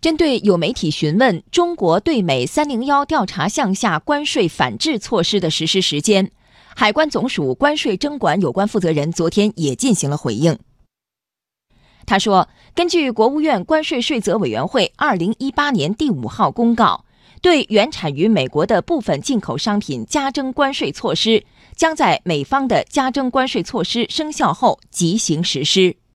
针对有媒体询问中国对美“三零幺”调查项下关税反制措施的实施时间，海关总署关税征管有关负责人昨天也进行了回应。他说：“根据国务院关税税则委员会二零一八年第五号公告，对原产于美国的部分进口商品加征关税措施，将在美方的加征关税措施生效后即行实施。”